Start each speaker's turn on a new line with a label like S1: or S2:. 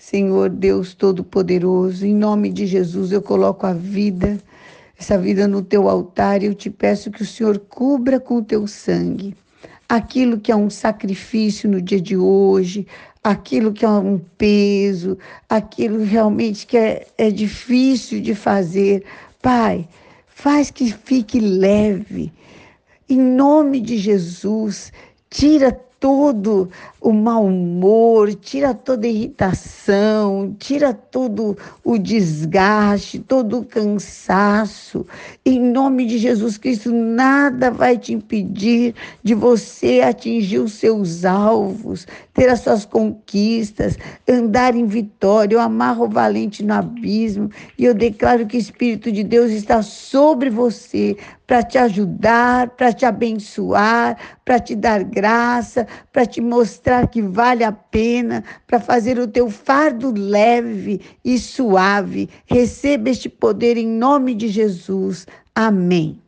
S1: Senhor Deus Todo-Poderoso, em nome de Jesus eu coloco a vida, essa vida no teu altar e eu te peço que o Senhor cubra com o teu sangue aquilo que é um sacrifício no dia de hoje, aquilo que é um peso, aquilo realmente que é, é difícil de fazer. Pai, faz que fique leve. Em nome de Jesus, tira todo o mau humor, tira toda a irritação, tira todo o desgaste, todo o cansaço. Em nome de Jesus Cristo, nada vai te impedir de você atingir os seus alvos, ter as suas conquistas, andar em vitória. Eu amarro o valente no abismo e eu declaro que o Espírito de Deus está sobre você para te ajudar, para te abençoar, para te dar graça, para te mostrar que vale a pena, para fazer o teu fardo leve e suave. Receba este poder em nome de Jesus. Amém.